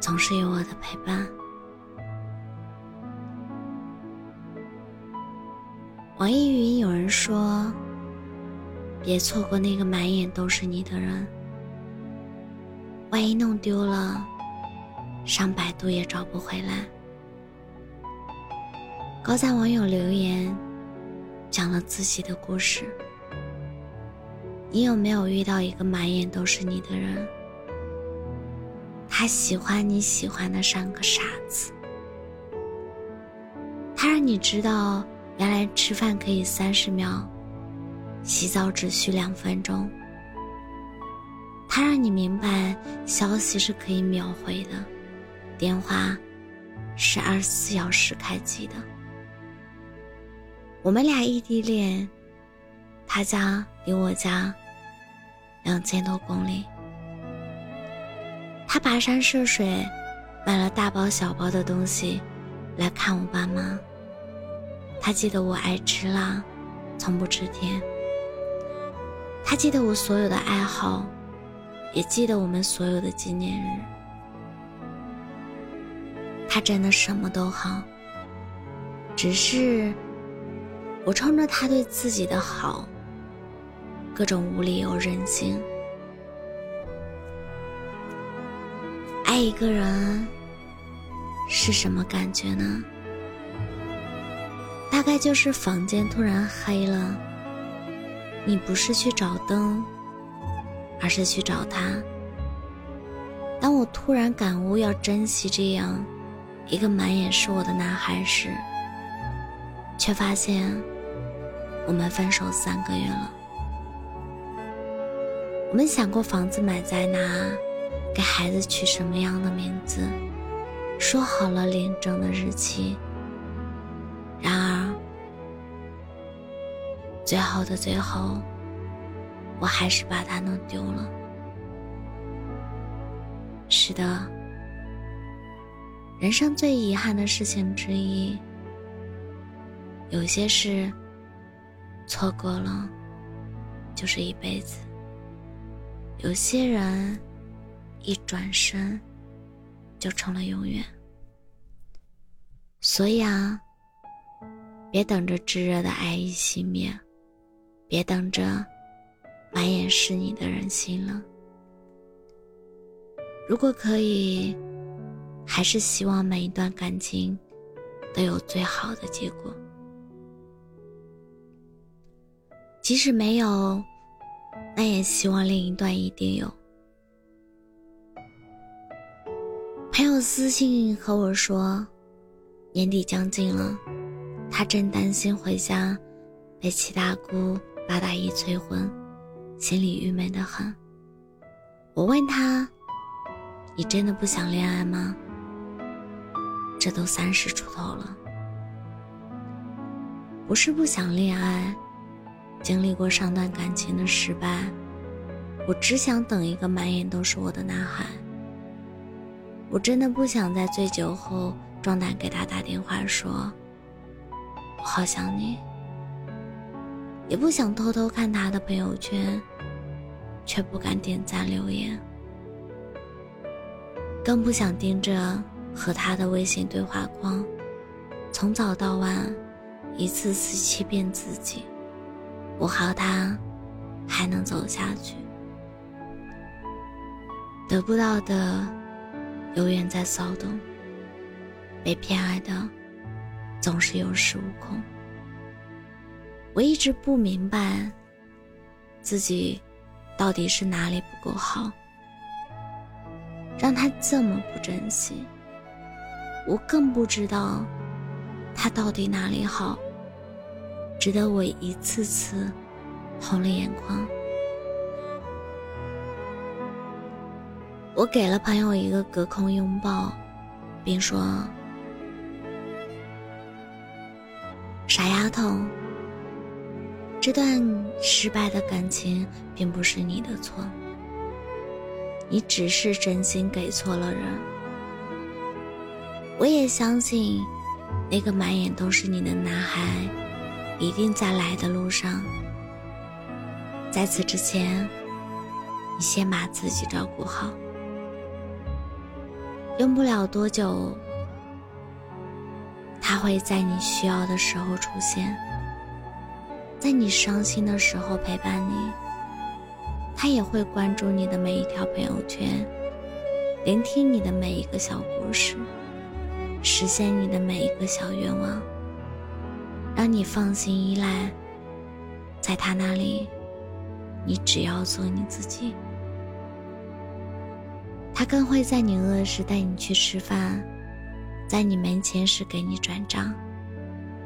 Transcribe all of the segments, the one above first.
总是有我的陪伴。网易云有人说：“别错过那个满眼都是你的人，万一弄丢了，上百度也找不回来。”高赞网友留言讲了自己的故事。你有没有遇到一个满眼都是你的人？他喜欢你喜欢的像个傻子，他让你知道原来吃饭可以三十秒，洗澡只需两分钟。他让你明白消息是可以秒回的，电话是二十四小时开机的。我们俩异地恋，他家离我家两千多公里。他跋山涉水，买了大包小包的东西，来看我爸妈。他记得我爱吃辣，从不吃甜。他记得我所有的爱好，也记得我们所有的纪念日。他真的什么都好，只是我冲着他对自己的好，各种无理由任性。爱一个人是什么感觉呢？大概就是房间突然黑了，你不是去找灯，而是去找他。当我突然感悟要珍惜这样一个满眼是我的男孩时，却发现我们分手三个月了。我们想过房子买在哪？给孩子取什么样的名字？说好了领证的日期。然而，最后的最后，我还是把它弄丢了。是的，人生最遗憾的事情之一，有些事错过了就是一辈子，有些人。一转身，就成了永远。所以啊，别等着炙热的爱意熄灭，别等着满眼是你的人心了。如果可以，还是希望每一段感情都有最好的结果。即使没有，那也希望另一段一定有。朋友私信和我说，年底将近了，他正担心回家被七大姑八大姨催婚，心里郁闷的很。我问他：“你真的不想恋爱吗？这都三十出头了，不是不想恋爱，经历过上段感情的失败，我只想等一个满眼都是我的男孩。”我真的不想在醉酒后壮胆给他打电话说“我好想你”，也不想偷偷看他的朋友圈，却不敢点赞留言，更不想盯着和他的微信对话框，从早到晚一次次欺骗自己，我和他还能走下去，得不到的。永远在骚动，被偏爱的总是有恃无恐。我一直不明白自己到底是哪里不够好，让他这么不珍惜。我更不知道他到底哪里好，值得我一次次红了眼眶。我给了朋友一个隔空拥抱，并说：“傻丫头，这段失败的感情并不是你的错，你只是真心给错了人。我也相信，那个满眼都是你的男孩，一定在来的路上。在此之前，你先把自己照顾好。”用不了多久，他会在你需要的时候出现，在你伤心的时候陪伴你。他也会关注你的每一条朋友圈，聆听你的每一个小故事，实现你的每一个小愿望，让你放心依赖。在他那里，你只要做你自己。他更会在你饿时带你去吃饭，在你没钱时给你转账，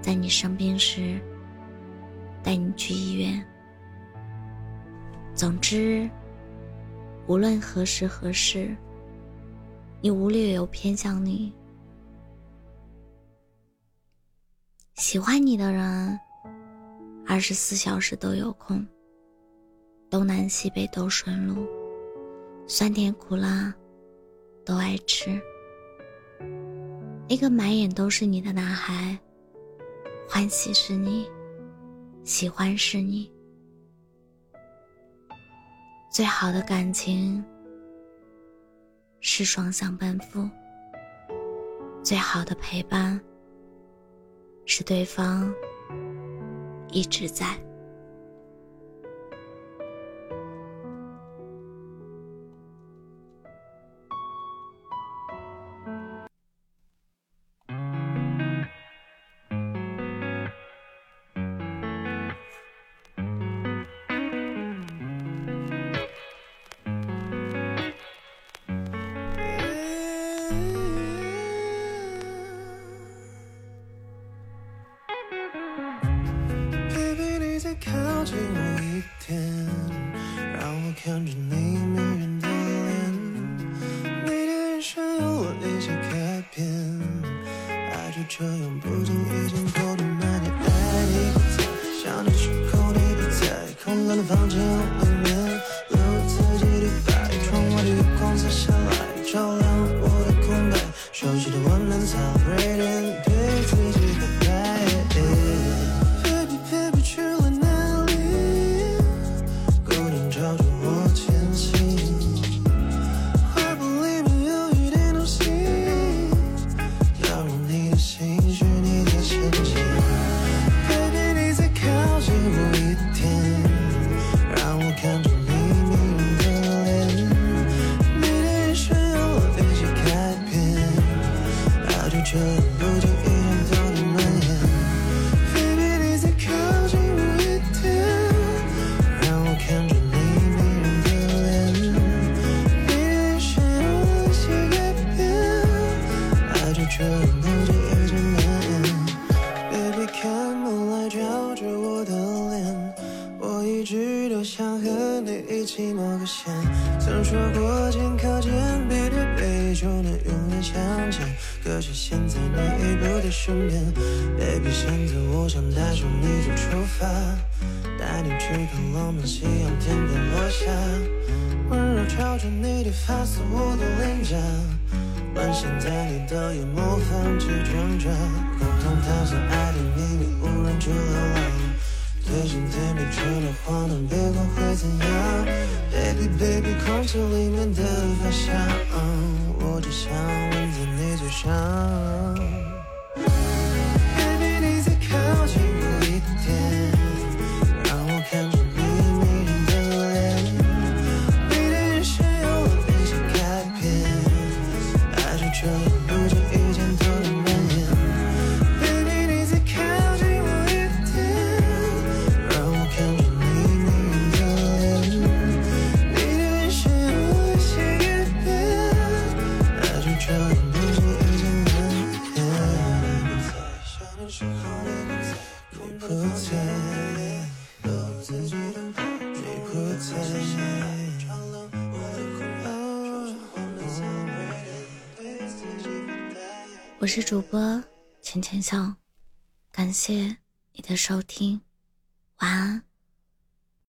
在你生病时带你去医院。总之，无论何时何事，你无理由偏向你，喜欢你的人，二十四小时都有空，东南西北都顺路，酸甜苦辣。都爱吃。那个满眼都是你的男孩，欢喜是你，喜欢是你。最好的感情是双向奔赴，最好的陪伴是对方一直在。的房间起冒个险，曾说过肩靠肩背对背就能永远相见，可是现在你已不在身边，baby，现在我想带上你就出发，带你去看浪漫夕阳天边落下，温柔朝着你的发丝我的脸颊，沦陷在你的眼眸放弃挣扎，共同探索爱的秘密，无人去流浪。最近嘴里除了话能别管会怎样，baby baby 空气里面的发香，我只想吻在你嘴上，baby 你再靠近我一点，让我看着你迷人的脸，你的眼神有了一些改变，爱就这样不经意。我是主播浅浅笑感谢你的收听晚安。